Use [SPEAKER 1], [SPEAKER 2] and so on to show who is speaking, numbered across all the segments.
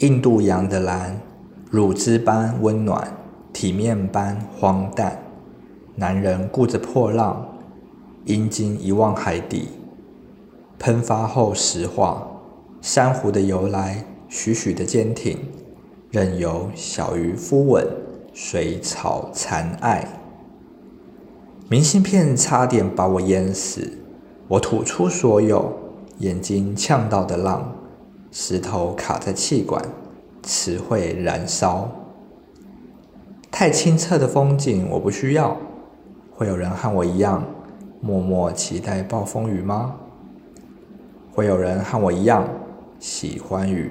[SPEAKER 1] 印度洋的蓝，乳汁般温暖，体面般荒诞。男人顾着破浪，阴茎一望海底，喷发后石化。珊瑚的由来，徐徐的坚挺，任由小鱼肤吻，水草残爱。明信片差点把我淹死，我吐出所有，眼睛呛到的浪。石头卡在气管，词汇燃烧。太清澈的风景我不需要。会有人和我一样，默默期待暴风雨吗？会有人和我一样，喜欢雨，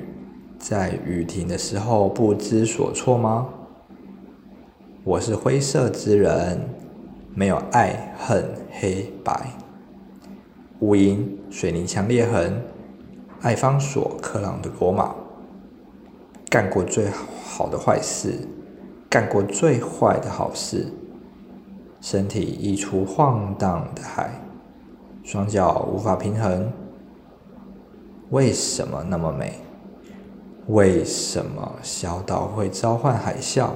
[SPEAKER 1] 在雨停的时候不知所措吗？我是灰色之人，没有爱恨黑白。五营水泥墙裂痕。爱方索克朗的罗马，干过最好的坏事，干过最坏的好事，身体溢出晃荡的海，双脚无法平衡。为什么那么美？为什么小岛会召唤海啸？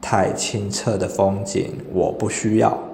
[SPEAKER 1] 太清澈的风景，我不需要。